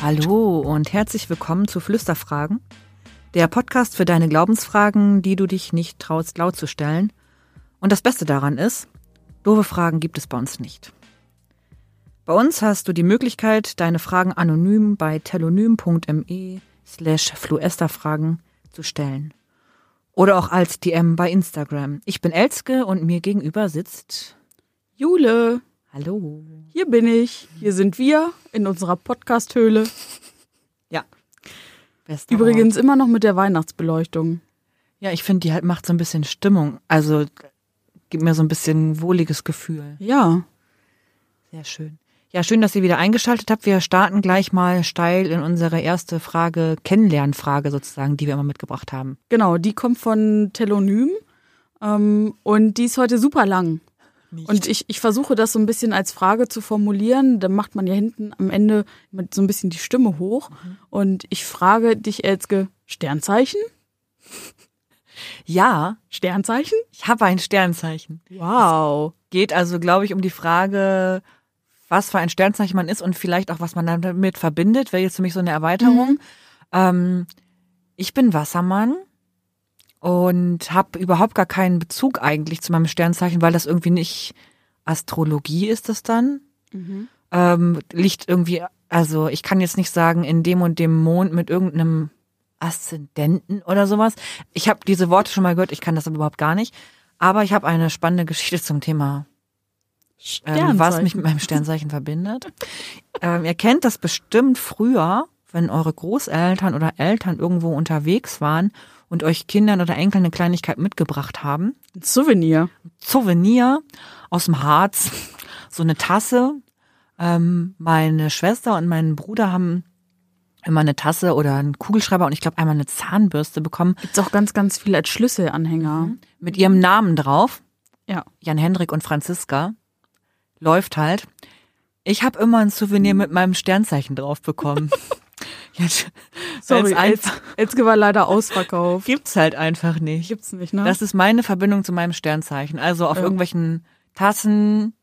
Hallo und herzlich willkommen zu Flüsterfragen, der Podcast für deine Glaubensfragen, die du dich nicht traust laut zu stellen. Und das Beste daran ist, doofe Fragen gibt es bei uns nicht. Bei uns hast du die Möglichkeit, deine Fragen anonym bei telonym.me slash fluesterfragen zu stellen. Oder auch als DM bei Instagram. Ich bin Elske und mir gegenüber sitzt Jule. Hallo. Hier bin ich. Hier sind wir in unserer Podcast-Höhle. Ja. Bester Übrigens Ort. immer noch mit der Weihnachtsbeleuchtung. Ja, ich finde, die halt macht so ein bisschen Stimmung. Also gibt mir so ein bisschen wohliges Gefühl. Ja. Sehr schön. Ja, schön, dass ihr wieder eingeschaltet habt. Wir starten gleich mal steil in unsere erste Frage, Kennenlernfrage sozusagen, die wir immer mitgebracht haben. Genau, die kommt von Telonym. Ähm, und die ist heute super lang. Nicht. Und ich, ich versuche das so ein bisschen als Frage zu formulieren. Dann macht man ja hinten am Ende mit so ein bisschen die Stimme hoch. Und ich frage dich, Elske, Sternzeichen? Ja, Sternzeichen? ich habe ein Sternzeichen. Wow. Geht also, glaube ich, um die Frage, was für ein Sternzeichen man ist und vielleicht auch, was man damit verbindet. Wäre jetzt für mich so eine Erweiterung. Mhm. Ähm, ich bin Wassermann und habe überhaupt gar keinen Bezug eigentlich zu meinem Sternzeichen, weil das irgendwie nicht Astrologie ist das dann. Mhm. Ähm, liegt irgendwie, also ich kann jetzt nicht sagen, in dem und dem Mond mit irgendeinem Aszendenten oder sowas. Ich habe diese Worte schon mal gehört, ich kann das aber überhaupt gar nicht. Aber ich habe eine spannende Geschichte zum Thema ähm, was mich mit meinem Sternzeichen verbindet. Ähm, ihr kennt das bestimmt früher, wenn eure Großeltern oder Eltern irgendwo unterwegs waren und euch Kindern oder Enkeln eine Kleinigkeit mitgebracht haben. Ein Souvenir. Souvenir aus dem Harz, so eine Tasse. Ähm, meine Schwester und mein Bruder haben immer eine Tasse oder einen Kugelschreiber und ich glaube einmal eine Zahnbürste bekommen Gibt's auch ganz, ganz viel als Schlüsselanhänger. mit ihrem Namen drauf. Ja. Jan Hendrik und Franziska. Läuft halt. Ich habe immer ein Souvenir mit meinem Sternzeichen drauf bekommen. Jetzt, Sorry, Elske war leider ausverkauft. gibt's halt einfach nicht. Gibt's nicht, ne? Das ist meine Verbindung zu meinem Sternzeichen. Also auf Ja. irgendwelchen Tassen,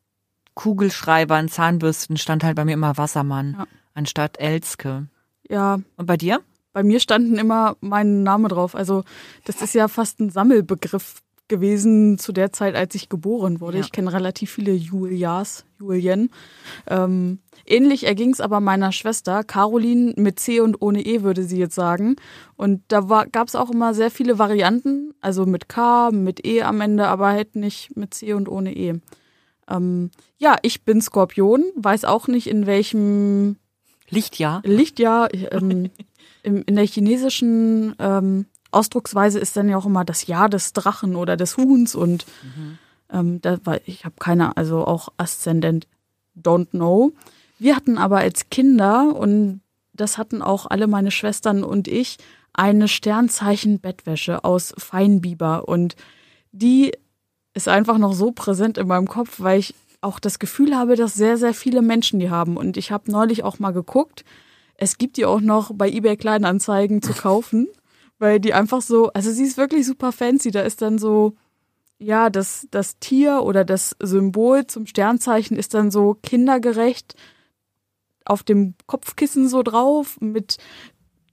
Kugelschreibern, Zahnbürsten stand halt bei mir immer Wassermann Ja. anstatt Elske. Ja, Und bei dir? bei mir standen immer mein Name drauf. Also das ist ja fast ein Sammelbegriff gewesen zu der Zeit, als ich geboren wurde. Ja. Ich kenne relativ viele Julias, Julien. Ähm, ähnlich erging es aber meiner Schwester, Caroline mit C und ohne E, würde sie jetzt sagen. Und da gab es auch immer sehr viele Varianten, also mit K, mit E am Ende, aber halt nicht mit C und ohne E. Ähm, ja, ich bin Skorpion, weiß auch nicht in welchem Lichtjahr. Lichtjahr, ähm, in der chinesischen ähm, Ausdrucksweise ist dann ja auch immer das Jahr des Drachen oder des Huhns und ähm, da war, ich habe keine, also auch Aszendent, don't know. Wir hatten aber als Kinder und das hatten auch alle meine Schwestern und ich eine Sternzeichen-Bettwäsche aus Feinbiber und die ist einfach noch so präsent in meinem Kopf, weil ich auch das Gefühl habe, dass sehr, sehr viele Menschen die haben. Und ich habe neulich auch mal geguckt, es gibt die auch noch bei eBay Kleinanzeigen zu kaufen, weil die einfach so, also sie ist wirklich super fancy. Da ist dann so, ja, das, das Tier oder das Symbol zum Sternzeichen ist dann so kindergerecht auf dem Kopfkissen so drauf mit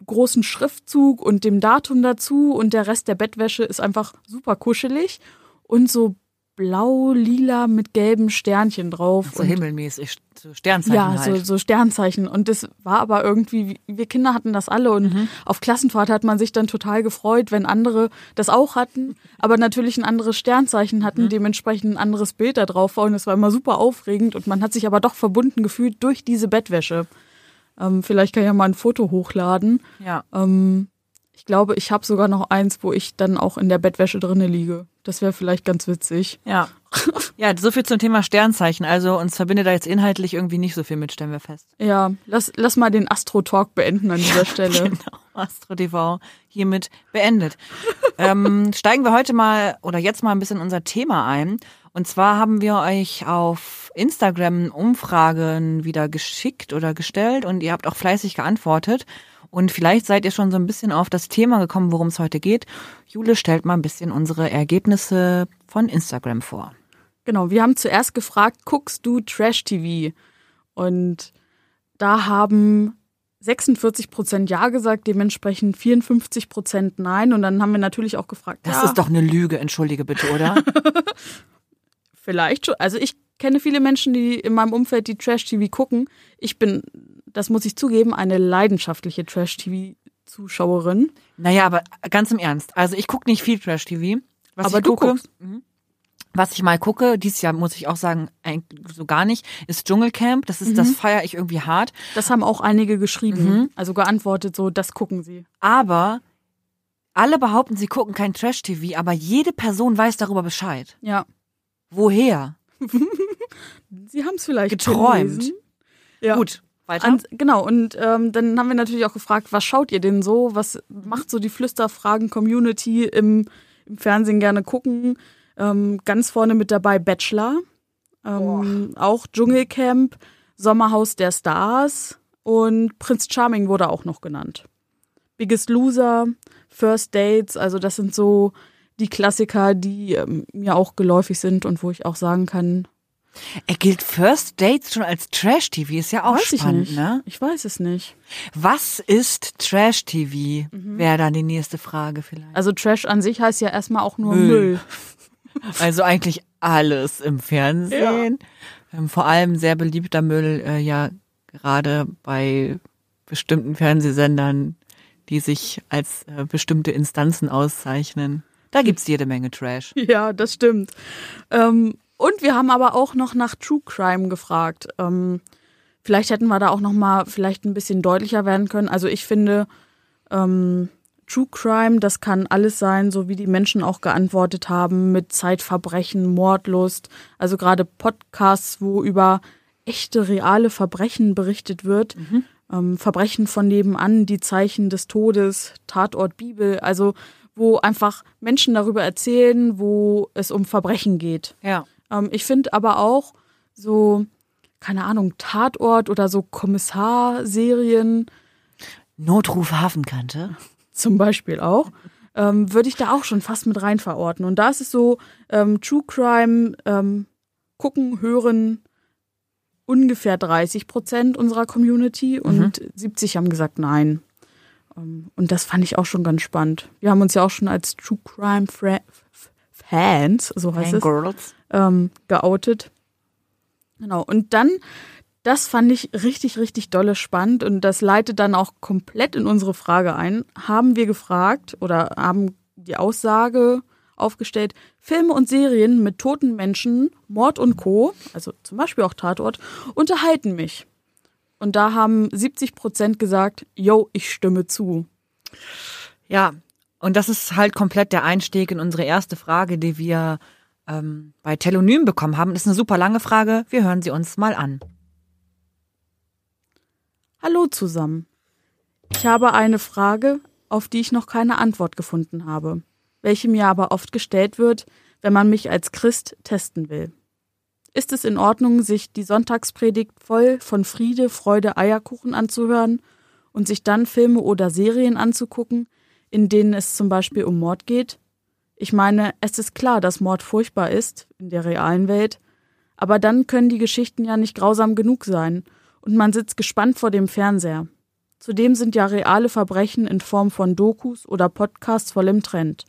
großen Schriftzug und dem Datum dazu und der Rest der Bettwäsche ist einfach super kuschelig und so blau, lila mit gelben Sternchen drauf. So und himmelmäßig, so Sternzeichen ja, halt. so, so Sternzeichen. Und das war aber irgendwie, wir Kinder hatten das alle und Mhm. auf Klassenfahrt hat man sich dann total gefreut, wenn andere das auch hatten, aber natürlich ein anderes Sternzeichen Mhm. hatten, dementsprechend ein anderes Bild da drauf war und es war immer super aufregend und man hat sich aber doch verbunden gefühlt durch diese Bettwäsche. Ähm, vielleicht kann ich ja mal ein Foto hochladen. ja. Ähm, ich glaube, ich habe sogar noch eins, wo ich dann auch in der Bettwäsche drinne liege. Das wäre vielleicht ganz witzig. Ja. Ja, so viel zum Thema Sternzeichen. Also uns verbindet da jetzt inhaltlich irgendwie nicht so viel mit, stellen wir fest. Ja, lass, lass mal den Astro-Talk beenden an dieser Stelle. Genau, Astro TV hiermit beendet. ähm, steigen wir heute mal oder jetzt mal ein bisschen in unser Thema ein. Und zwar haben wir euch auf Instagram Umfragen wieder geschickt oder gestellt und ihr habt auch fleißig geantwortet. Und vielleicht seid ihr schon so ein bisschen auf das Thema gekommen, worum es heute geht. Jule stellt mal ein bisschen unsere Ergebnisse von Instagram vor. Genau, wir haben zuerst gefragt, guckst du Trash-TV? Und da haben 46 Prozent Ja gesagt, dementsprechend 54 Prozent Nein. Und dann haben wir natürlich auch gefragt, Das ja, ist doch eine Lüge, entschuldige bitte, oder? vielleicht schon. Also ich kenne viele Menschen, die in meinem Umfeld die Trash-TV gucken. Ich bin, das muss ich zugeben, eine leidenschaftliche Trash-TV-Zuschauerin. naja, aber ganz im Ernst. Also ich gucke nicht viel Trash-TV. Was Aber ich du gucke, guckst. Mhm. was ich mal gucke, dieses Jahr muss ich auch sagen, so gar nicht, ist Dschungelcamp. Das ist, das feiere ich irgendwie hart. Das haben auch einige geschrieben, also geantwortet, so, das gucken sie. Aber alle behaupten, sie gucken kein Trash-TV, aber jede Person weiß darüber Bescheid. Ja. Woher? Sie haben es vielleicht Geträumt. gelesen. Ja. Gut, weiter. An, genau, und ähm, dann haben wir natürlich auch gefragt, was schaut ihr denn so? Was macht so die Flüsterfragen-Community im, im Fernsehen gerne gucken? Ähm, ganz vorne mit dabei Bachelor, ähm, auch Dschungelcamp, Sommerhaus der Stars und Prinz Charming wurde auch noch genannt. Biggest Loser, First Dates, also das sind so die Klassiker, die ähm, mir auch geläufig sind und wo ich auch sagen kann, er gilt First Dates schon als Trash-TV, ist ja auch weiß ich spannend, nicht. ne? Ich weiß es nicht. Was ist Trash-TV? Wäre dann die nächste Frage vielleicht. Also Trash an sich heißt ja erstmal auch nur Müll. Müll. Also eigentlich alles im Fernsehen. Ähm, vor allem sehr beliebter Müll, äh, ja, gerade bei bestimmten Fernsehsendern, die sich als äh, bestimmte Instanzen auszeichnen. Da gibt's jede Menge Trash. Ja, das stimmt. Ähm, und wir haben aber auch noch nach True Crime gefragt. Ähm, vielleicht hätten wir da auch noch mal vielleicht ein bisschen deutlicher werden können. Also ich finde, ähm, True Crime, das kann alles sein, so wie die Menschen auch geantwortet haben, mit Zeitverbrechen, Mordlust. Also gerade Podcasts, wo über echte, reale Verbrechen berichtet wird. Ähm, Verbrechen von nebenan, die Zeichen des Todes, Tatort Bibel. Also wo einfach Menschen darüber erzählen, wo es um Verbrechen geht. Ja. Ähm, ich finde aber auch so, keine Ahnung, Tatort oder so Kommissarserien Notruf Hafenkante. zum Beispiel auch, ähm, würde ich da auch schon fast mit rein verorten. Und da ist es so, ähm, True Crime ähm, gucken, hören ungefähr 30 Prozent unserer Community und 70 haben gesagt nein. Ähm, und das fand ich auch schon ganz spannend. Wir haben uns ja auch schon als True Crime Fra Fans, so heißt es, Girls. ähm, geoutet. Genau. Und dann, das fand ich richtig, richtig dolle spannend und das leitet dann auch komplett in unsere Frage ein. Haben wir gefragt oder haben die Aussage aufgestellt, Filme und Serien mit toten Menschen, Mord und Co., also zum Beispiel auch Tatort, unterhalten mich. Und da haben 70 Prozent gesagt, yo, ich stimme zu. Ja, und das ist halt komplett der Einstieg in unsere erste Frage, die wir ähm, bei Telonym bekommen haben. Das ist eine super lange Frage. Wir hören sie uns mal an. Hallo zusammen. Ich habe eine Frage, auf die ich noch keine Antwort gefunden habe, welche mir aber oft gestellt wird, wenn man mich als Christ testen will. Ist es in Ordnung, sich die Sonntagspredigt voll von Friede, Freude, Eierkuchen anzuhören und sich dann Filme oder Serien anzugucken, in denen es zum Beispiel um Mord geht? Ich meine, es ist klar, dass Mord furchtbar ist in der realen Welt, aber dann können die Geschichten ja nicht grausam genug sein und man sitzt gespannt vor dem Fernseher. Zudem sind ja reale Verbrechen in Form von Dokus oder Podcasts voll im Trend.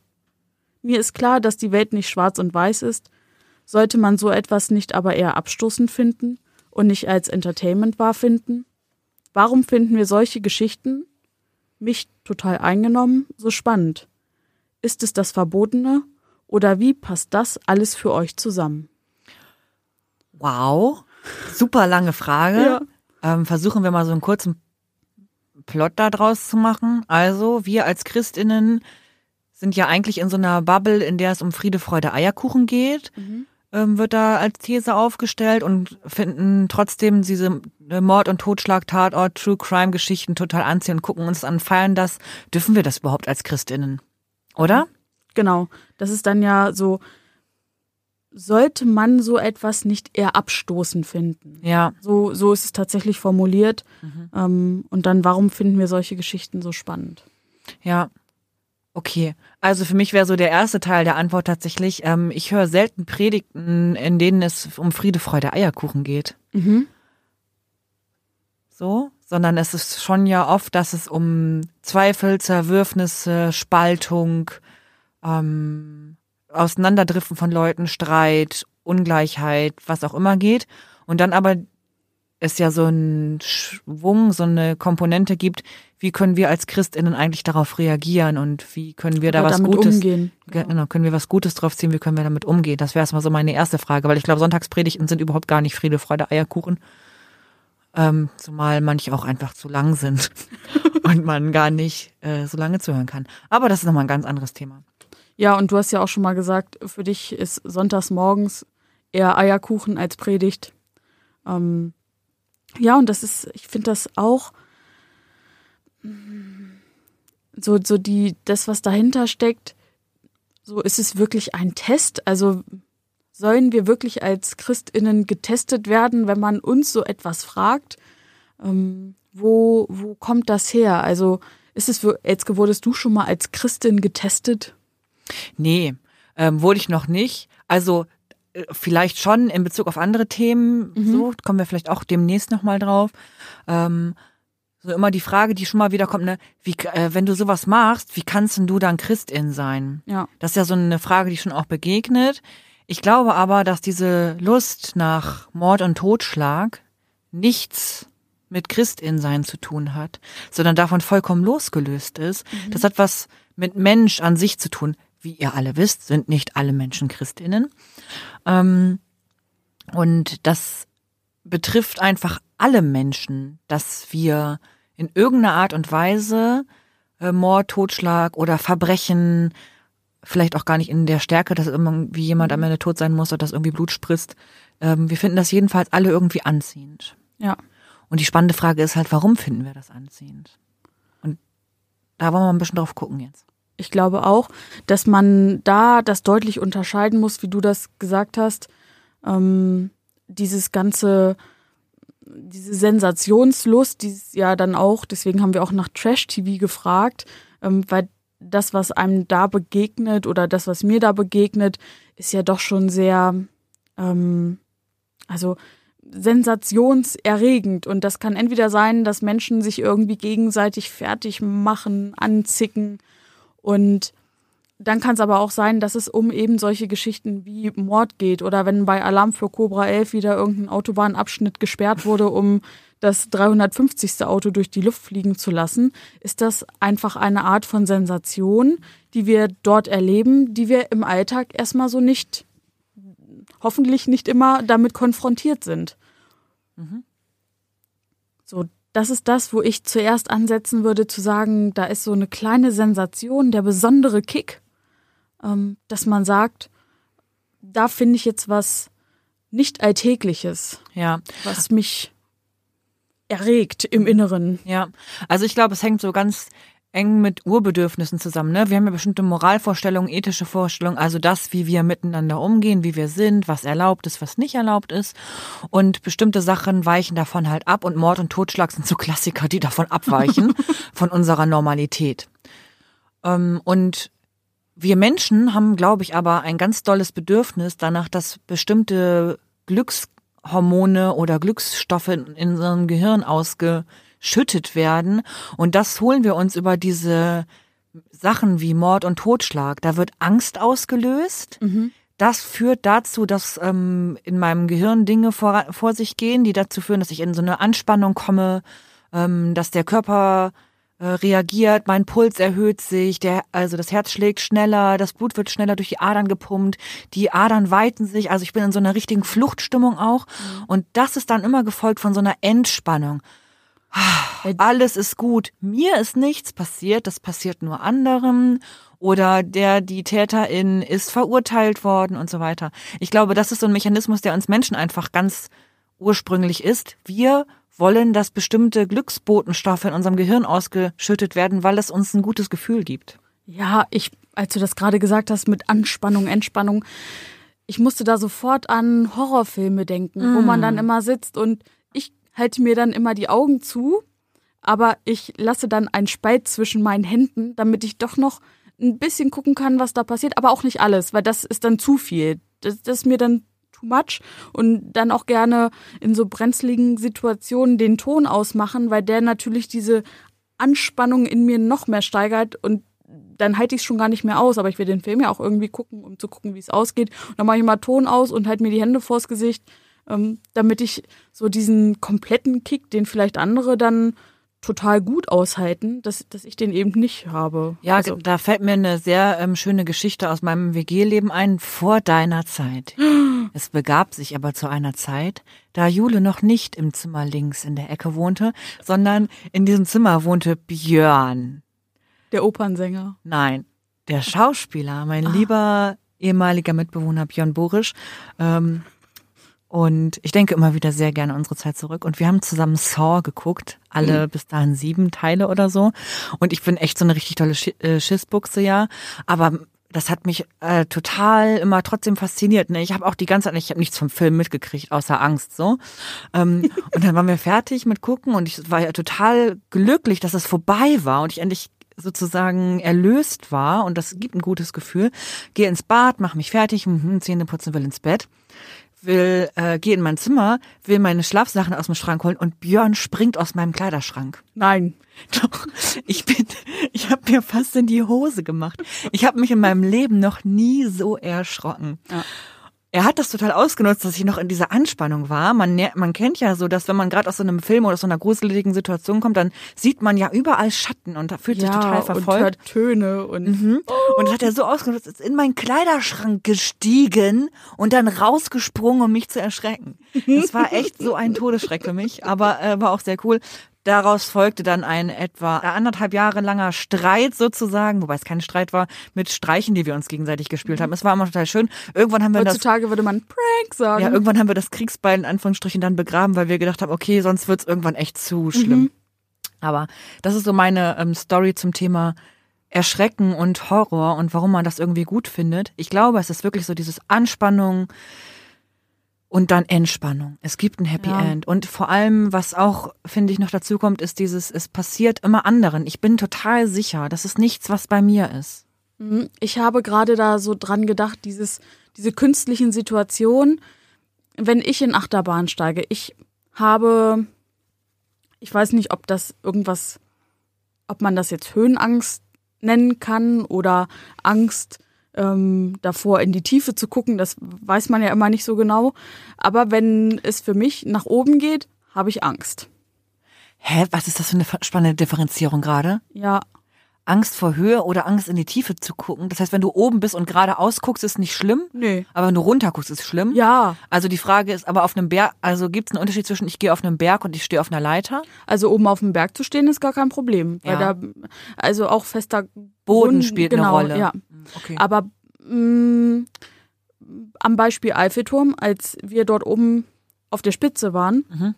Mir ist klar, dass die Welt nicht schwarz und weiß ist, sollte man so etwas nicht aber eher abstoßend finden und nicht als Entertainment wahr finden? Warum finden wir solche Geschichten, mich total eingenommen, so spannend? Ist es das Verbotene oder wie passt das alles für euch zusammen? Wow, super lange Frage. Ja. Ähm, versuchen wir mal so einen kurzen Plot da draus zu machen. Also, wir als Christinnen sind ja eigentlich in so einer Bubble, in der es um Friede, Freude, Eierkuchen geht. ähm, wird da als These aufgestellt und finden trotzdem diese äh, Mord- und Totschlag, Tatort, True Crime-Geschichten total anziehen und gucken uns an, feiern das. Dürfen wir das überhaupt als Christinnen? Oder? Genau. Das ist dann ja so, sollte man so etwas nicht eher abstoßend finden? Ja. So, so ist es tatsächlich formuliert. Mhm. Ähm, und dann, warum finden wir solche Geschichten so spannend? Ja. Okay, also für mich wäre so der erste Teil der Antwort tatsächlich, ähm, ich höre selten Predigten, in denen es um Friede, Freude, Eierkuchen geht. Mhm. So, sondern es ist schon ja oft, dass es um Zweifel, Zerwürfnisse, Spaltung, ähm, Auseinanderdriften von Leuten, Streit, Ungleichheit, was auch immer geht. Und dann aber es ja so einen Schwung, so eine Komponente gibt, wie können wir als Christinnen eigentlich darauf reagieren und wie können wir da Oder was Gutes, umgehen. genau, können wir was Gutes drauf ziehen, wie können wir damit umgehen? Das wäre erstmal so meine erste Frage, weil ich glaube, Sonntagspredigten sind überhaupt gar nicht Friede, Freude, Eierkuchen. Ähm, zumal manche auch einfach zu lang sind und man gar nicht äh, so lange zuhören kann. Aber das ist nochmal ein ganz anderes Thema. Ja, und du hast ja auch schon mal gesagt, für dich ist sonntags morgens eher Eierkuchen als Predigt. Ähm, ja, und das ist, ich finde das auch so, so die, das, was dahinter steckt, so ist es wirklich ein Test. Also sollen wir wirklich als ChristInnen getestet werden, wenn man uns so etwas fragt? Ähm, wo, wo kommt das her? Also ist es, Elske, wurdest du schon mal als Christin getestet? Nee, ähm, wurde ich noch nicht. Also vielleicht schon in Bezug auf andere Themen, mhm. so kommen wir vielleicht auch demnächst nochmal drauf. Ähm, so immer die Frage, die schon mal wieder kommt, ne, wie, äh, wenn du sowas machst, wie kannst denn du dann Christin sein? Ja. Das ist ja so eine Frage, die schon auch begegnet. Ich glaube aber, dass diese Lust nach Mord und Totschlag nichts mit Christin sein zu tun hat, sondern davon vollkommen losgelöst ist. Mhm. Das hat was mit Mensch an sich zu tun. Wie ihr alle wisst, sind nicht alle Menschen Christinnen. Ähm, und das betrifft einfach alle Menschen, dass wir in irgendeiner Art und Weise äh, Mord, Totschlag oder Verbrechen, vielleicht auch gar nicht in der Stärke, dass irgendwie jemand am Ende tot sein muss oder dass irgendwie Blut spritzt. Ähm, wir finden das jedenfalls alle irgendwie anziehend. Ja. Und die spannende Frage ist halt, warum finden wir das anziehend? Und da wollen wir ein bisschen drauf gucken jetzt. Ich glaube auch, dass man da das deutlich unterscheiden muss, wie du das gesagt hast. Ähm, dieses ganze diese Sensationslust, die ist ja dann auch, deswegen haben wir auch nach Trash-TV gefragt, ähm, weil das, was einem da begegnet oder das, was mir da begegnet, ist ja doch schon sehr, ähm, also sensationserregend. Und das kann entweder sein, dass Menschen sich irgendwie gegenseitig fertig machen, anzicken und dann kann es aber auch sein, dass es um eben solche Geschichten wie Mord geht oder wenn bei Alarm für Cobra 11 wieder irgendein Autobahnabschnitt gesperrt wurde, um das 350. Auto durch die Luft fliegen zu lassen, ist das einfach eine Art von Sensation, die wir dort erleben, die wir im Alltag erstmal so nicht, hoffentlich nicht immer damit konfrontiert sind. Mhm. So, das ist das, wo ich zuerst ansetzen würde, zu sagen, da ist so eine kleine Sensation, der besondere Kick ähm, dass man sagt, da finde ich jetzt was nicht Alltägliches, ja. was mich erregt im Inneren. Ja, also ich glaube, es hängt so ganz eng mit Urbedürfnissen zusammen. Ne? Wir haben ja bestimmte Moralvorstellungen, ethische Vorstellungen, also das, wie wir miteinander umgehen, wie wir sind, was erlaubt ist, was nicht erlaubt ist. Und bestimmte Sachen weichen davon halt ab und Mord und Totschlag sind so Klassiker, die davon abweichen, von unserer Normalität. Ähm, und wir Menschen haben, glaube ich, aber ein ganz dolles Bedürfnis danach, dass bestimmte Glückshormone oder Glücksstoffe in unserem Gehirn ausgeschüttet werden. Und das holen wir uns über diese Sachen wie Mord und Totschlag. Da wird Angst ausgelöst. Mhm. Das führt dazu, dass ähm, in meinem Gehirn Dinge vor, vor sich gehen, die dazu führen, dass ich in so eine Anspannung komme, ähm, dass der Körper äh, reagiert, mein Puls erhöht sich, der, also das Herz schlägt schneller, das Blut wird schneller durch die Adern gepumpt, die Adern weiten sich, also ich bin in so einer richtigen Fluchtstimmung auch. Mhm. Und das ist dann immer gefolgt von so einer Entspannung. Alles ist gut. Mir ist nichts passiert, das passiert nur anderen. Oder der, die Täterin ist verurteilt worden und so weiter. Ich glaube, das ist so ein Mechanismus, der uns Menschen einfach ganz ursprünglich ist. Wir wollen, dass bestimmte Glücksbotenstoffe in unserem Gehirn ausgeschüttet werden, weil es uns ein gutes Gefühl gibt. Ja, ich, als du das gerade gesagt hast mit Anspannung, Entspannung, ich musste da sofort an Horrorfilme denken, mm. wo man dann immer sitzt und halte mir dann immer die Augen zu, aber ich lasse dann einen Spalt zwischen meinen Händen, damit ich doch noch ein bisschen gucken kann, was da passiert, aber auch nicht alles, weil das ist dann zu viel. Das, das ist mir dann too much und dann auch gerne in so brenzligen Situationen den Ton ausmachen, weil der natürlich diese Anspannung in mir noch mehr steigert und dann halte ich es schon gar nicht mehr aus, aber ich will den Film ja auch irgendwie gucken, um zu gucken, wie es ausgeht. Und dann mache ich mal Ton aus und halte mir die Hände vors Gesicht, ähm, damit ich so diesen kompletten Kick, den vielleicht andere dann total gut aushalten, dass, dass ich den eben nicht habe. Ja, also, da fällt mir eine sehr ähm, schöne Geschichte aus meinem WG-Leben ein, vor deiner Zeit. es begab sich aber zu einer Zeit, da Jule noch nicht im Zimmer links in der Ecke wohnte, sondern in diesem Zimmer wohnte Björn. Der Opernsänger. Nein, der Schauspieler, mein ah. lieber ehemaliger Mitbewohner Björn Borisch. Ähm, und ich denke immer wieder sehr gerne unsere Zeit zurück. Und wir haben zusammen Saw geguckt, alle mhm. bis dahin sieben Teile oder so. Und ich bin echt so eine richtig tolle äh, Schissbuchse, ja. Aber das hat mich äh, total immer trotzdem fasziniert. Ne? Ich habe auch die ganze Zeit, ich habe nichts vom Film mitgekriegt, außer Angst so. Ähm, und dann waren wir fertig mit gucken und ich war ja total glücklich, dass es vorbei war und ich endlich sozusagen erlöst war und das gibt ein gutes Gefühl. Gehe ins Bad, mache mich fertig, hm, Zähne putzen, will ins Bett, will äh, gehe in mein Zimmer, will meine Schlafsachen aus dem Schrank holen und Björn springt aus meinem Kleiderschrank. Nein. Doch, ich bin, ich habe mir fast in die Hose gemacht. Ich habe mich in meinem Leben noch nie so erschrocken. Ja er hat das total ausgenutzt, dass ich noch in dieser Anspannung war. Man, man kennt ja so, dass wenn man gerade aus so einem Film oder aus so einer gruseligen Situation kommt, dann sieht man ja überall Schatten und da fühlt sich ja, total verfolgt. Und hört Töne und mhm. oh. und das hat er so ausgenutzt, ist in meinen Kleiderschrank gestiegen und dann rausgesprungen, um mich zu erschrecken. Das war echt so ein Todesschreck für mich, aber äh, war auch sehr cool. Daraus folgte dann ein etwa anderthalb Jahre langer Streit sozusagen, wobei es kein Streit war, mit Streichen, die wir uns gegenseitig gespielt haben. Es war immer total schön. Irgendwann haben wir Heutzutage das, würde man Prank sagen. Ja, irgendwann haben wir das Kriegsbeil in Anführungsstrichen dann begraben, weil wir gedacht haben, okay, sonst wird's irgendwann echt zu schlimm. Mhm. Aber das ist so meine ähm, Story zum Thema Erschrecken und Horror und warum man das irgendwie gut findet. Ich glaube, es ist wirklich so dieses Anspannung, und dann Entspannung. Es gibt ein Happy ja. End. Und vor allem, was auch, finde ich, noch dazu kommt, ist dieses, es passiert immer anderen. Ich bin total sicher, das ist nichts, was bei mir ist. Mhm. Ich habe gerade da so dran gedacht, dieses, diese künstlichen Situationen, wenn ich in Achterbahn steige, ich habe, ich weiß nicht, ob das irgendwas, ob man das jetzt Höhenangst nennen kann oder Angst ähm, davor in die Tiefe zu gucken, das weiß man ja immer nicht so genau. Aber wenn es für mich nach oben geht, habe ich Angst. Hä, was ist das für eine spannende Differenzierung gerade? Ja. Angst vor Höhe oder Angst in die Tiefe zu gucken. Das heißt, wenn du oben bist und geradeaus guckst, ist nicht schlimm. Nee. Aber wenn du runter guckst, ist schlimm. Ja. Also die Frage ist, aber auf einem Berg, also gibt es einen Unterschied zwischen ich gehe auf einem Berg und ich stehe auf einer Leiter? Also oben auf dem Berg zu stehen ist gar kein Problem. Weil ja. da, also auch fester Boden spielt genau, eine Rolle. Ja. Okay. Aber mh, mm, am Beispiel Eiffelturm, als wir dort oben auf der Spitze waren, mhm.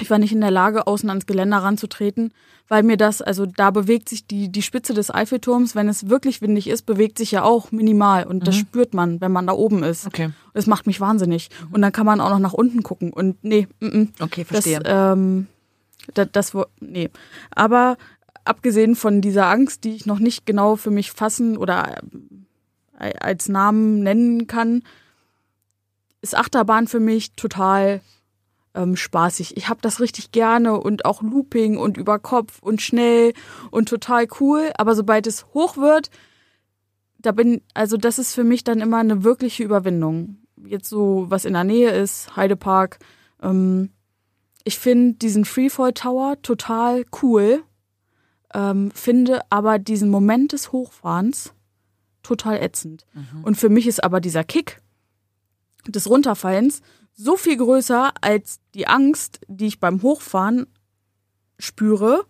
Ich war nicht in der Lage, außen ans Geländer ranzutreten, weil mir das, also da bewegt sich die, die Spitze des Eiffelturms, wenn es wirklich windig ist, bewegt sich ja auch minimal und mhm. das spürt man, wenn man da oben ist. Okay. Das macht mich wahnsinnig. Mhm. Und dann kann man auch noch nach unten gucken und nee, m -m. okay, verstehe. Das, ähm, das, das, nee. Aber abgesehen von dieser Angst, die ich noch nicht genau für mich fassen oder äh, als Namen nennen kann, ist Achterbahn für mich total ähm, spaßig. Ich habe das richtig gerne und auch Looping und über Kopf und schnell und total cool. Aber sobald es hoch wird, da bin, also das ist für mich dann immer eine wirkliche Überwindung. Jetzt so, was in der Nähe ist, Heidepark. Ähm, ich finde diesen Freefall Tower total cool, ähm, finde aber diesen Moment des Hochfahrens total ätzend. Mhm. Und für mich ist aber dieser Kick des Runterfallens so viel größer als die Angst, die ich beim Hochfahren spüre,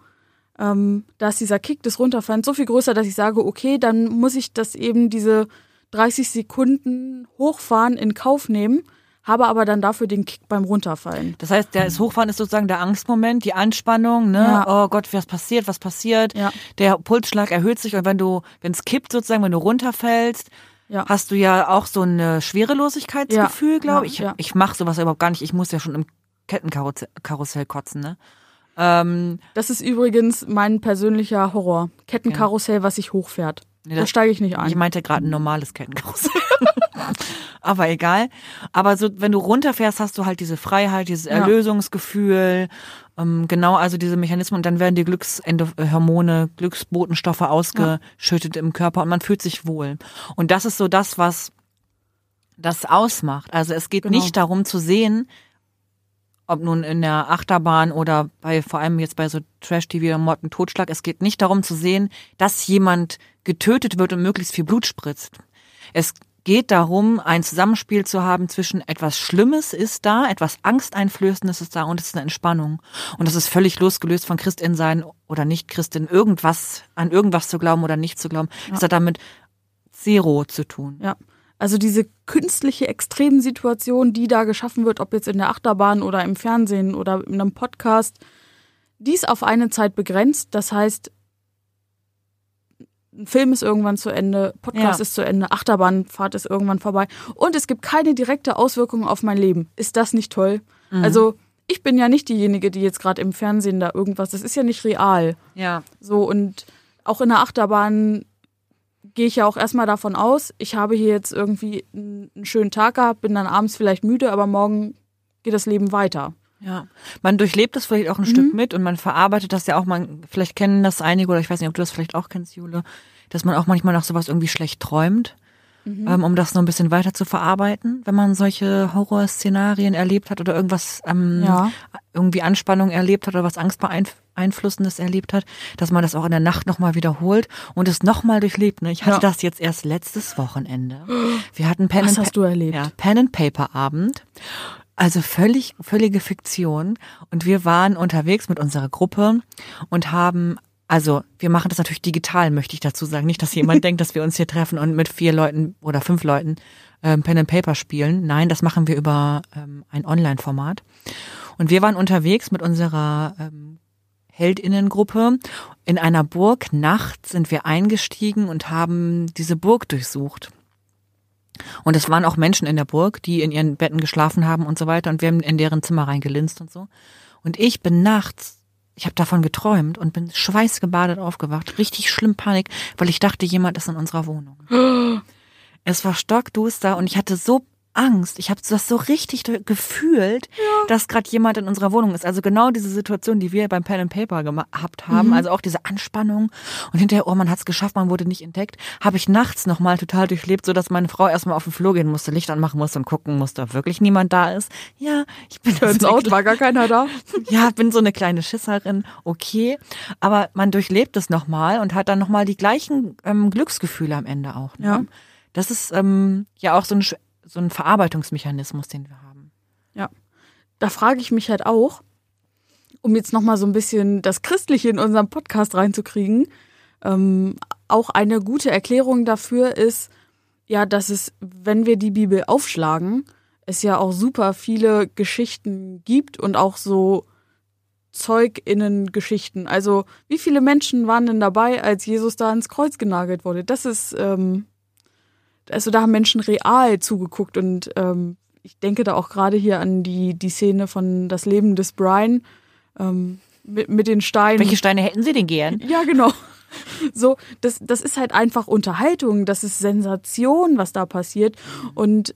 ähm, da ist dieser Kick des Runterfallens so viel größer, dass ich sage, okay, dann muss ich das eben diese 30 Sekunden hochfahren in Kauf nehmen, habe aber dann dafür den Kick beim Runterfallen. Das heißt, der ist Hochfahren ist sozusagen der Angstmoment, die Anspannung, ne? Ja. Oh Gott, was passiert, was passiert? Ja. Der Pulsschlag erhöht sich und wenn du, wenn es kippt sozusagen, wenn du runterfällst, Ja. hast du ja auch so ein Schwerelosigkeitsgefühl, Ja. glaube ich. ja. Ich mache sowas überhaupt gar nicht. Ich muss ja schon im Kettenkarussell Karussell kotzen, ne? Ähm, Das ist übrigens mein persönlicher Horror. Kettenkarussell, was sich hochfährt. Nee, da steige ich nicht ein. Ich meinte gerade ein normales Kettenkarussell. Aber egal. Aber so, wenn du runterfährst, hast du halt diese Freiheit, dieses. Erlösungsgefühl, genau, also diese Mechanismen und dann werden die Glückshormone, Glücksbotenstoffe ausgeschüttet im Körper und man fühlt sich wohl. Und das ist so das, was das ausmacht. Also es geht Genau. nicht darum zu sehen, ob nun in der Achterbahn oder bei vor allem jetzt bei so Trash-TV oder Mord und Totschlag, es geht nicht darum zu sehen, dass jemand getötet wird und möglichst viel Blut spritzt. Es geht darum, ein Zusammenspiel zu haben zwischen etwas Schlimmes ist da, etwas Angsteinflößendes ist da und es ist eine Entspannung. Und das ist völlig losgelöst von Christin sein oder nicht Christin, irgendwas, an irgendwas zu glauben oder nicht zu glauben. Es hat damit zero zu tun. Ja. Also diese künstliche Extremsituation, die da geschaffen wird, ob jetzt in der Achterbahn oder im Fernsehen oder in einem Podcast, die ist auf eine Zeit begrenzt. Das heißt, ein Film ist irgendwann zu Ende, Podcast Ja. ist zu Ende, Achterbahnfahrt ist irgendwann vorbei und es gibt keine direkte Auswirkung auf mein Leben. Ist das nicht toll? Also ich bin ja nicht diejenige, die jetzt gerade im Fernsehen da irgendwas, das ist ja nicht real. Ja. So, und auch in der Achterbahn gehe ich ja auch erstmal davon aus, ich habe hier jetzt irgendwie einen schönen Tag gehabt, bin dann abends vielleicht müde, aber morgen geht das Leben weiter. Ja, man durchlebt es vielleicht auch ein Stück mit und man verarbeitet das ja auch, man, vielleicht kennen das einige oder ich weiß nicht, ob du das vielleicht auch kennst, Jule, dass man auch manchmal nach sowas irgendwie schlecht träumt, ähm, um das noch ein bisschen weiter zu verarbeiten, wenn man solche Horrorszenarien erlebt hat oder irgendwas, ähm, Ja. irgendwie Anspannung erlebt hat oder was Angstbeeinflussendes erlebt hat, dass man das auch in der Nacht nochmal wiederholt und es nochmal durchlebt. Ne? Ich hatte Ja. das jetzt erst letztes Wochenende. Wir hatten Pen Was and hast du erlebt? ja, Pen and Paper Abend. Also völlig, völlige Fiktion. Und wir waren unterwegs mit unserer Gruppe und haben, also wir machen das natürlich digital, möchte ich dazu sagen. Nicht, dass jemand denkt, dass wir uns hier treffen und mit vier Leuten oder fünf Leuten ähm, Pen and Paper spielen. Nein, das machen wir über ähm, ein Online-Format. Und wir waren unterwegs mit unserer ähm, Heldinnengruppe in einer Burg. Nachts sind wir eingestiegen und haben diese Burg durchsucht. Und es waren auch Menschen in der Burg, die in ihren Betten geschlafen haben und so weiter. Und wir haben in deren Zimmer reingelinst und so. Und ich bin nachts, ich habe davon geträumt und bin schweißgebadet aufgewacht. Richtig schlimm Panik, weil ich dachte, jemand ist in unserer Wohnung. Es war stockduster und ich hatte so Angst. Ich habe das so richtig gefühlt, dass gerade jemand in unserer Wohnung ist. Also genau diese Situation, die wir beim Pen and Paper gehabt haben. Also auch diese Anspannung und hinterher, oh, man hat es geschafft, man wurde nicht entdeckt, habe ich nachts nochmal total durchlebt, so dass meine Frau erstmal auf den Flur gehen musste, Licht anmachen musste und gucken musste, ob wirklich niemand da ist. Ja, ich bin Turns so eine out, war gar keiner da. ja, bin so eine kleine Schisserin, okay. Aber man durchlebt es nochmal und hat dann nochmal die gleichen ähm, Glücksgefühle am Ende auch. Ne? Ja. Das ist ähm, ja auch so ein, so ein Verarbeitungsmechanismus, den wir haben. Ja. Da frage ich mich halt auch, um jetzt nochmal so ein bisschen das Christliche in unserem Podcast reinzukriegen, ähm, auch eine gute Erklärung dafür ist, ja, dass es, wenn wir die Bibel aufschlagen, es ja auch super viele Geschichten gibt und auch so Zeuginnen-Geschichten. Also, wie viele Menschen waren denn dabei, als Jesus da ans Kreuz genagelt wurde? Das ist, ähm, also da haben Menschen real zugeguckt und ähm, ich denke da auch gerade hier an die, die Szene von Das Leben des Brian ähm, mit, mit den Steinen. Welche Steine hätten Sie denn gern? Ja, genau. So, das, das ist halt einfach Unterhaltung, das ist Sensation, was da passiert. Und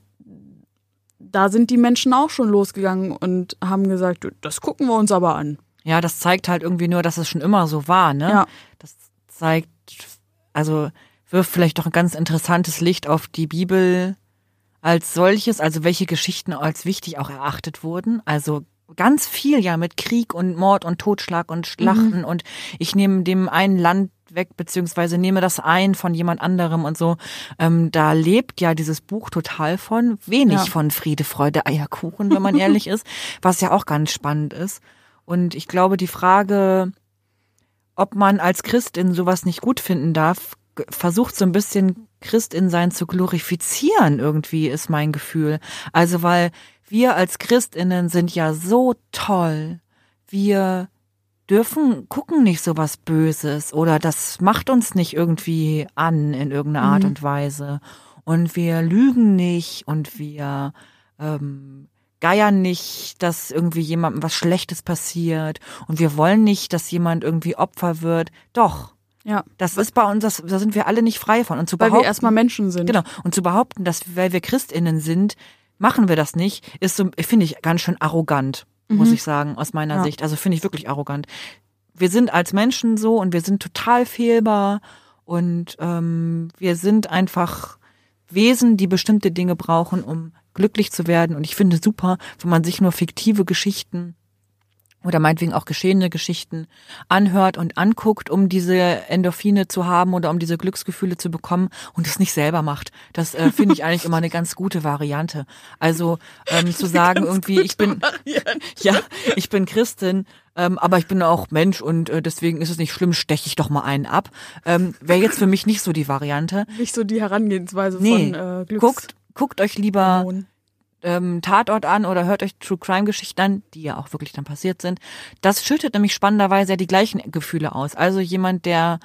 da sind die Menschen auch schon losgegangen und haben gesagt, das gucken wir uns aber an. Ja, das zeigt halt irgendwie nur, dass es schon immer so war, ne? Ja. Das zeigt, also wirft vielleicht doch ein ganz interessantes Licht auf die Bibel als solches, also welche Geschichten als wichtig auch erachtet wurden. Also ganz viel ja mit Krieg und Mord und Totschlag und Schlachten und ich nehme dem einen Land weg, beziehungsweise nehme das ein von jemand anderem und so. Ähm, da lebt ja dieses Buch total von, wenig Ja. von Friede, Freude, Eierkuchen, wenn man ehrlich ist, was ja auch ganz spannend ist. Und ich glaube, die Frage, ob man als Christin sowas nicht gut finden darf, versucht so ein bisschen Christin sein zu glorifizieren, irgendwie ist mein Gefühl. Also, weil wir als Christinnen sind ja so toll. Wir dürfen gucken nicht so was Böses oder das macht uns nicht irgendwie an in irgendeiner Art Mhm. und Weise. Und wir lügen nicht und wir ähm, geiern nicht, dass irgendwie jemandem was Schlechtes passiert und wir wollen nicht, dass jemand irgendwie Opfer wird. Doch, Ja. das ist bei uns, das, da sind wir alle nicht frei von. Und zu Weil wir erstmal Menschen sind. Genau. Und zu behaupten, dass weil wir Christinnen sind, machen wir das nicht, ist so, finde ich, ganz schön arrogant, muss ich sagen, aus meiner Ja. Sicht. Also finde ich wirklich arrogant. Wir sind als Menschen so und wir sind total fehlbar und ähm, wir sind einfach Wesen, die bestimmte Dinge brauchen, um glücklich zu werden. Und ich finde super, wenn man sich nur fiktive Geschichten oder meinetwegen auch geschehene Geschichten anhört und anguckt, um diese Endorphine zu haben oder um diese Glücksgefühle zu bekommen und es nicht selber macht. Das äh, finde ich eigentlich immer eine ganz gute Variante. Also ähm, zu sagen irgendwie, ich bin ja, ich bin Christin, ähm, aber ich bin auch Mensch und äh, deswegen ist es nicht schlimm, steche ich doch mal einen ab. Ähm, Wäre jetzt für mich nicht so die Variante. Nicht so die Herangehensweise Nee, von äh, Glücks guckt, guckt euch lieber Hormonen. Ähm, Tatort an oder hört euch True Crime Geschichten an, die ja auch wirklich dann passiert sind. Das schüttet nämlich spannenderweise ja die gleichen Gefühle aus. Also jemand, der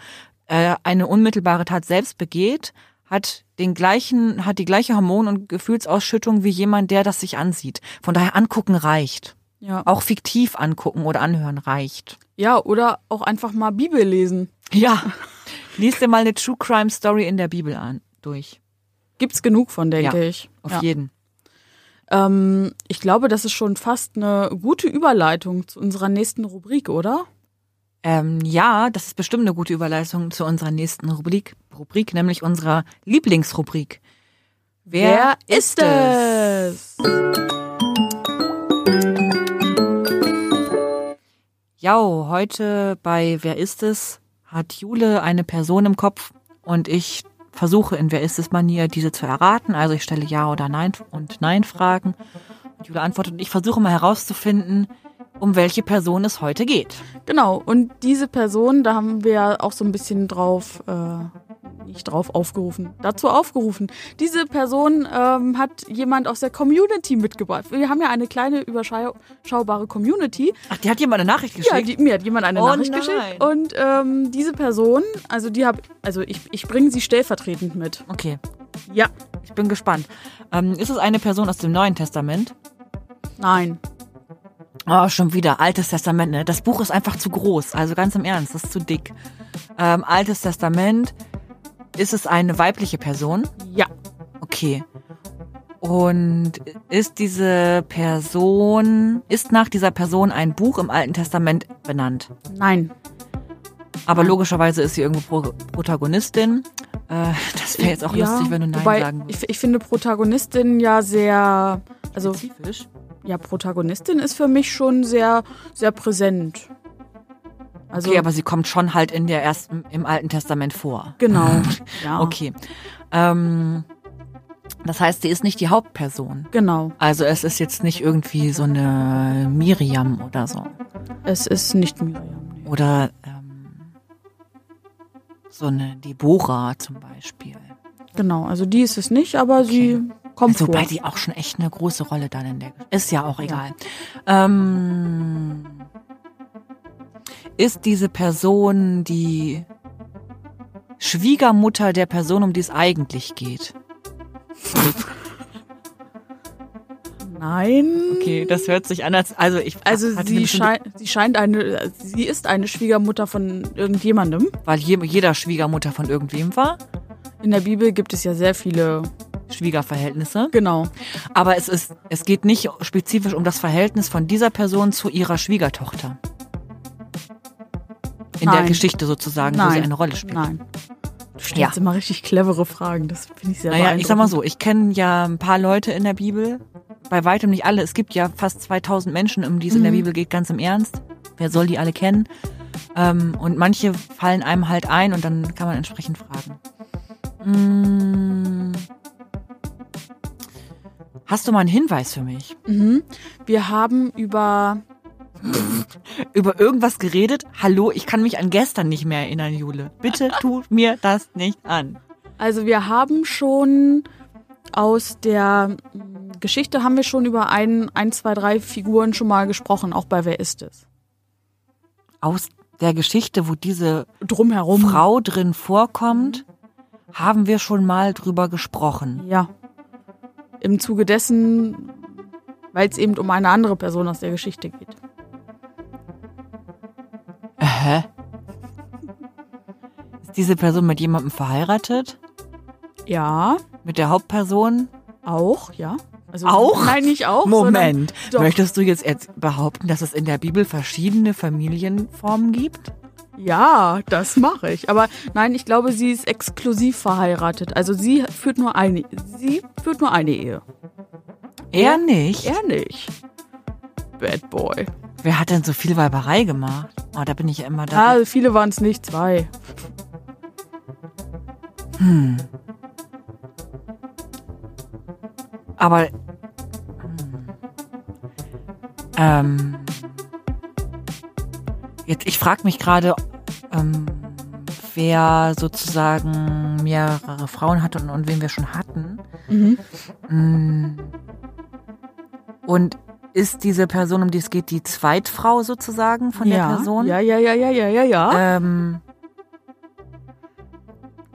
äh, eine unmittelbare Tat selbst begeht, hat den gleichen, hat die gleiche Hormon- und Gefühlsausschüttung wie jemand, der das sich ansieht. Von daher angucken reicht. Ja. Auch fiktiv angucken oder anhören reicht. ja, oder auch einfach mal Bibel lesen. Ja. Lies dir mal eine True Crime Story in der Bibel an, durch. Gibt's genug von, denke Ja, ich. Auf ja. jeden. Ähm, ich glaube, das ist schon fast eine gute Überleitung zu unserer nächsten Rubrik, oder? Ähm, ja, das ist bestimmt eine gute Überleitung zu unserer nächsten Rubrik, Rubrik nämlich unserer Lieblingsrubrik. Wer, ist es? Ja, heute bei Wer ist es hat Jule eine Person im Kopf und ich versuche in Wer ist es Manier diese zu erraten. Also ich stelle Ja oder Nein und Nein Fragen. Und Jule antwortet und ich versuche mal herauszufinden, um welche Person es heute geht. Genau, und diese Person, da haben wir ja auch so ein bisschen drauf, äh, nicht drauf aufgerufen, dazu aufgerufen. Diese Person ähm, hat jemand aus der Community mitgebracht. Wir haben ja eine kleine, überschaubare Community. Ach, die hat jemand eine Nachricht geschickt? Ja, die, mir hat jemand eine Oh Nachricht nein. geschickt. Und ähm, diese Person, also die hab, also ich, ich bringe sie stellvertretend mit. Okay, Ja. ich bin gespannt. Ähm, ist es eine Person aus dem Neuen Testament? Nein. Oh, schon wieder. Altes Testament, ne? Das Buch ist einfach zu groß. Also ganz im Ernst, das ist zu dick. Ähm, Altes Testament. Ist es eine weibliche Person? Ja. Okay. Und ist diese Person, ist nach dieser Person ein Buch im Alten Testament benannt? Nein. Aber logischerweise ist sie irgendwo Pro Protagonistin. Äh, das wäre jetzt auch ja, lustig, wenn du Nein wobei sagen würdest. ich, ich finde Protagonistin ja sehr, also Spezifisch. ja, Protagonistin ist für mich schon sehr, sehr präsent. Also Okay, aber sie kommt schon halt in der ersten, im Alten Testament vor. genau. Ja. Okay. Ähm, das heißt, sie ist nicht die Hauptperson. Genau. Also es ist jetzt nicht irgendwie so eine Miriam oder so. Es ist nicht Miriam. Nee. Oder ähm, so eine Deborah zum Beispiel. Genau, also die ist es nicht, aber sie kommt Also, vor. wobei die auch schon echt eine große Rolle dann in der Geschichte. Ist ja auch egal. Ähm, ist diese Person die Schwiegermutter der Person, um die es eigentlich geht? Nein. Okay, das hört sich an als also ich Also sie, schei sie scheint eine, sie ist eine Schwiegermutter von irgendjemandem. weil je, jeder Schwiegermutter von irgendwem war In der Bibel gibt es ja sehr viele. Schwiegerverhältnisse, Genau. aber es ist es geht nicht spezifisch um das Verhältnis von dieser Person zu ihrer Schwiegertochter. In der Nein. Geschichte sozusagen, wo Nein. sie eine Rolle spielt. Nein. Du stellst Ja. immer richtig clevere Fragen. Das finde ich sehr Naja, ich sag mal so, ich kenne ja ein paar Leute in der Bibel, bei weitem nicht alle. Es gibt ja fast 2000 Menschen, um die es in der Mhm. Bibel geht, ganz im Ernst. Wer soll die alle kennen? Ähm, und manche fallen einem halt ein und dann kann man entsprechend fragen. Mm. Hast du mal einen Hinweis für mich? Mhm. Wir haben über über irgendwas geredet? Hallo, ich kann mich an gestern nicht mehr erinnern, Jule. Bitte tu mir das nicht an. Also wir haben schon aus der mm, Geschichte haben wir schon über ein, ein, zwei, drei Figuren schon mal gesprochen, auch bei Wer ist es? Aus der Geschichte, wo diese Drumherum. Frau drin vorkommt, haben wir schon mal drüber gesprochen. Ja. Im Zuge dessen, weil es eben um eine andere Person aus der Geschichte geht. Hä? Ist diese Person mit jemandem verheiratet? Ja, Mit der Hauptperson? auch, ja. Also, Auch? Nein, nicht auch. Moment. Möchtest du jetzt behaupten, dass es in der Bibel verschiedene Familienformen gibt? Ja, das mache ich. Aber nein, ich glaube, sie ist exklusiv verheiratet. Also sie führt nur eine, sie führt nur eine Ehe. Er nicht. Er nicht. Bad Boy. Wer hat denn so viel Weiberei gemacht? Oh, da bin ich ja immer da. Ah, viele waren es nicht, zwei. Aber. Hm. Ähm. Jetzt, ich frage mich gerade, ähm, wer sozusagen mehrere Frauen hatte und, und wen wir schon hatten. Mhm. Mm. Und ist diese Person, um die es geht, die Zweitfrau sozusagen von ja. der Person? Ja, ja, ja, ja, ja, ja, ja. Ähm,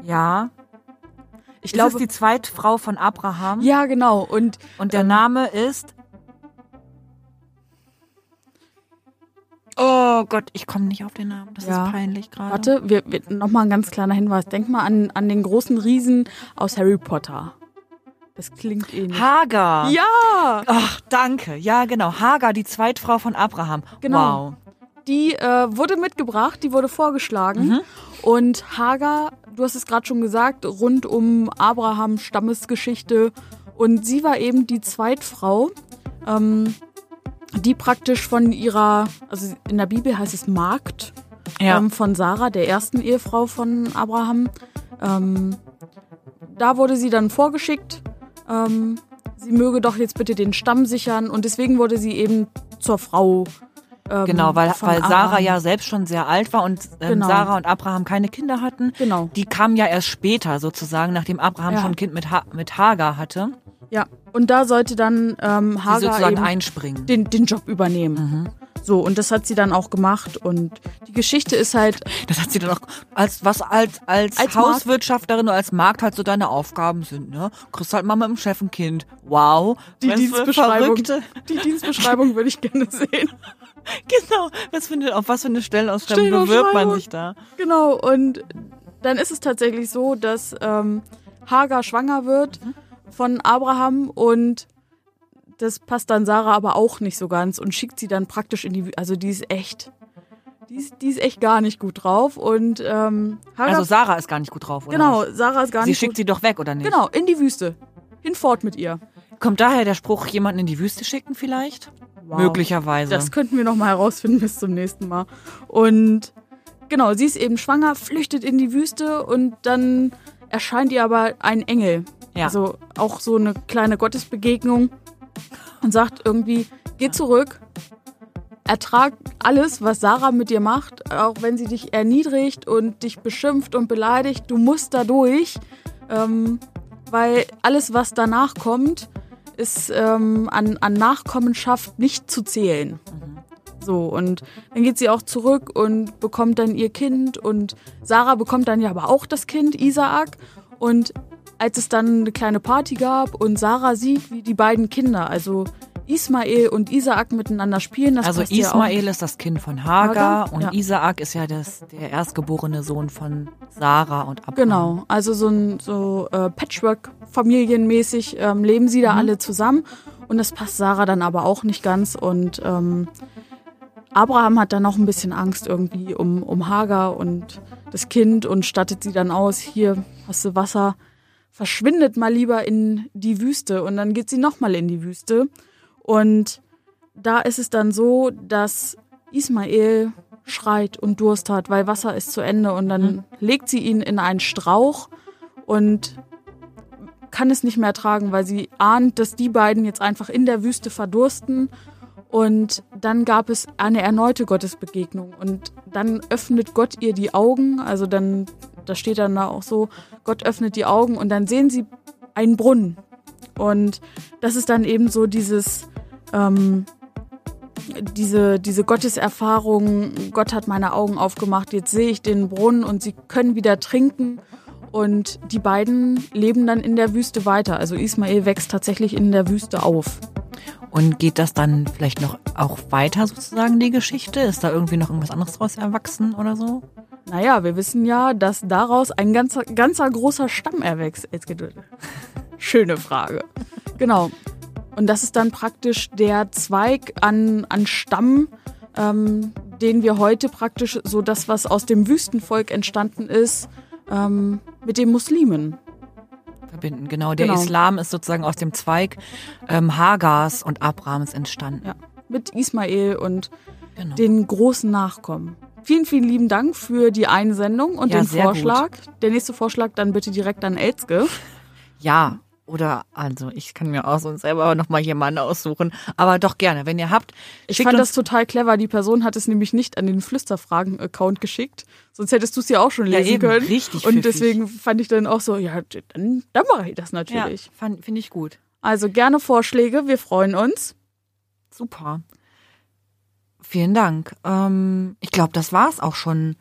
ja. ich Ist es glaube, die Zweitfrau von Abraham? ja, genau. Und Und der Ähm, Name ist. Oh Gott, ich komme nicht auf den Namen. Das Ja. ist peinlich gerade. warte, wir, wir, nochmal ein ganz kleiner Hinweis. Denk mal an, an den großen Riesen aus Harry Potter. Das klingt ähnlich. Hagar. ja! Ach, danke. Ja, genau. Hagar, die Zweitfrau von Abraham. Genau. Wow. Die äh, wurde mitgebracht, die wurde vorgeschlagen. Mhm. Und Hagar, du hast es gerade schon gesagt, rund um Abraham Stammesgeschichte. Und sie war eben die Zweitfrau, ähm, die praktisch von ihrer, also in der Bibel heißt es Magd, Ja. ähm, von Sarah, der ersten Ehefrau von Abraham. Ähm, da wurde sie dann vorgeschickt, ähm, sie möge doch jetzt bitte den Stamm sichern. Und deswegen wurde sie eben zur Frau. Ähm, Genau, weil, weil Sarah ja selbst schon sehr alt war und ähm, Genau. Sarah und Abraham keine Kinder hatten. Genau. Die kamen ja erst später sozusagen, nachdem Abraham Ja. schon ein Kind mit, ha mit Hagar hatte, Ja, und da sollte dann ähm, die Hagar sozusagen eben einspringen. den, den Job übernehmen. Mhm. So, und das hat sie dann auch gemacht. Und die Geschichte ist halt, Das hat sie dann auch als was als als, Als Hauswirtschafterin oder als Magd halt so deine Aufgaben sind, ne? Kriegst halt mal mit dem Chef ein Kind. Wow. die Dienstbeschreibung. Die Dienstbeschreibung würde ich gerne sehen. Genau. Was für eine, auf was für eine Stellenausschreibung bewirbt man sich da? Genau, und dann ist es tatsächlich so, dass ähm, Hagar schwanger wird von Abraham und das passt dann Sarah aber auch nicht so ganz und schickt sie dann praktisch in die, also die ist echt, die ist, die ist echt gar nicht gut drauf und ähm, Also Sarah ist gar nicht gut drauf, oder? genau? Sarah ist gar Sie nicht schickt gut. sie doch weg, oder nicht? Genau, in die Wüste. Hinfort mit ihr. Kommt daher der Spruch, jemanden in die Wüste schicken vielleicht? Wow. Möglicherweise. Das könnten wir noch mal herausfinden bis zum nächsten Mal. Und genau, sie ist eben schwanger, flüchtet in die Wüste und dann erscheint ihr aber ein Engel. Ja. Also auch so eine kleine Gottesbegegnung und sagt irgendwie, geh zurück, ertrag alles, was Sarah mit dir macht, auch wenn sie dich erniedrigt und dich beschimpft und beleidigt, du musst da durch, ähm, weil alles, was danach kommt, ist ähm, an, an Nachkommenschaft nicht zu zählen. So, und dann geht sie auch zurück und bekommt dann ihr Kind und Sarah bekommt dann ja aber auch das Kind, Isaak. Und als es dann eine kleine Party gab und Sarah sieht, wie die beiden Kinder, also Ismael und Isaak miteinander spielen, das also Ismael ist das Kind von Hagar, Hagar, und ja. Isaak ist ja das, der erstgeborene Sohn von Sarah und Abraham. Genau, also so ein so äh, Patchwork-Familienmäßig ähm, leben sie da alle zusammen und das passt Sarah dann aber auch nicht ganz und ähm, Abraham hat dann noch ein bisschen Angst irgendwie um, um Hagar und das Kind und stattet sie dann aus, hier hast du Wasser, verschwindet mal lieber in die Wüste und dann geht sie nochmal in die Wüste. Und da ist es dann so, dass Ismael schreit und Durst hat, weil Wasser ist zu Ende und dann legt sie ihn in einen Strauch und kann es nicht mehr ertragen, weil sie ahnt, dass die beiden jetzt einfach in der Wüste verdursten. Und dann gab es eine erneute Gottesbegegnung und dann öffnet Gott ihr die Augen, also dann, da steht dann da auch so, Gott öffnet die Augen und dann sehen sie einen Brunnen. Und das ist dann eben so dieses, ähm, diese, diese Gotteserfahrung, Gott hat meine Augen aufgemacht, jetzt sehe ich den Brunnen und sie können wieder trinken. Und die beiden leben dann in der Wüste weiter. Also Ismael wächst tatsächlich in der Wüste auf. Und geht das dann vielleicht noch auch weiter sozusagen, die Geschichte? Ist da irgendwie noch irgendwas anderes draus erwachsen oder so? Naja, wir wissen ja, dass daraus ein ganzer, ganzer großer Stamm erwächst. Jetzt geht Schöne Frage. Genau. Und das ist dann praktisch der Zweig an, an Stamm, ähm, den wir heute praktisch so das, was aus dem Wüstenvolk entstanden ist, ähm, mit den Muslimen verbinden. Genau, der genau. Islam ist sozusagen aus dem Zweig ähm, Hagars und Abrahams entstanden. Ja, mit Ismael und genau. den großen Nachkommen. Vielen, vielen lieben Dank für die Einsendung und ja, den Vorschlag. Gut. Der nächste Vorschlag dann bitte direkt an Elzke. Ja, oder also ich kann mir auch so selber noch mal jemanden aussuchen, aber doch gerne, wenn ihr habt. Ich fand das total clever. Die Person hat es nämlich nicht an den Flüsterfragen-Account geschickt, sonst hättest du es ja auch schon lesen ja, eben, können. Richtig. Und deswegen fand ich dann auch so, ja, dann, dann mache ich das natürlich. Ja, finde ich gut. Also gerne Vorschläge, wir freuen uns. Super. Vielen Dank. Ähm, ich glaube, das war's auch schon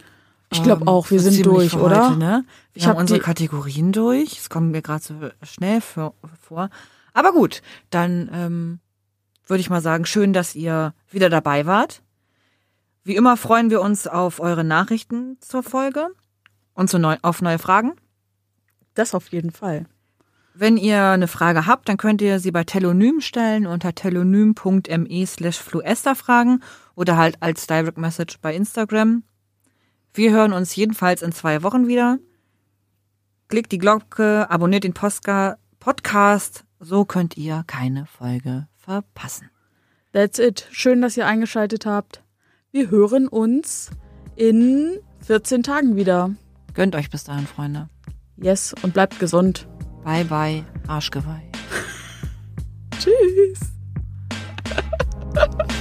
ich glaube ähm, auch, wir sind durch, oder? Heute, ne? Wir ich haben unsere Kategorien durch. Es kommt mir gerade so schnell für, vor. Aber gut, dann ähm, würde ich mal sagen, schön, dass ihr wieder dabei wart. Wie immer freuen wir uns auf eure Nachrichten zur Folge und zu neu, auf neue Fragen. Das auf jeden Fall. Wenn ihr eine Frage habt, dann könnt ihr sie bei Telonym stellen unter telonym.me slash fluesterfragen oder halt als Direct Message bei Instagram. Wir hören uns jedenfalls in zwei Wochen wieder. Klickt die Glocke, abonniert den Postka Podcast, so könnt ihr keine Folge verpassen. That's it. Schön, dass ihr eingeschaltet habt. Wir hören uns in 14 Tagen wieder. Gönnt euch bis dahin, Freunde. Yes, und bleibt gesund. Bye, bye, Arschgeweih. Tschüss.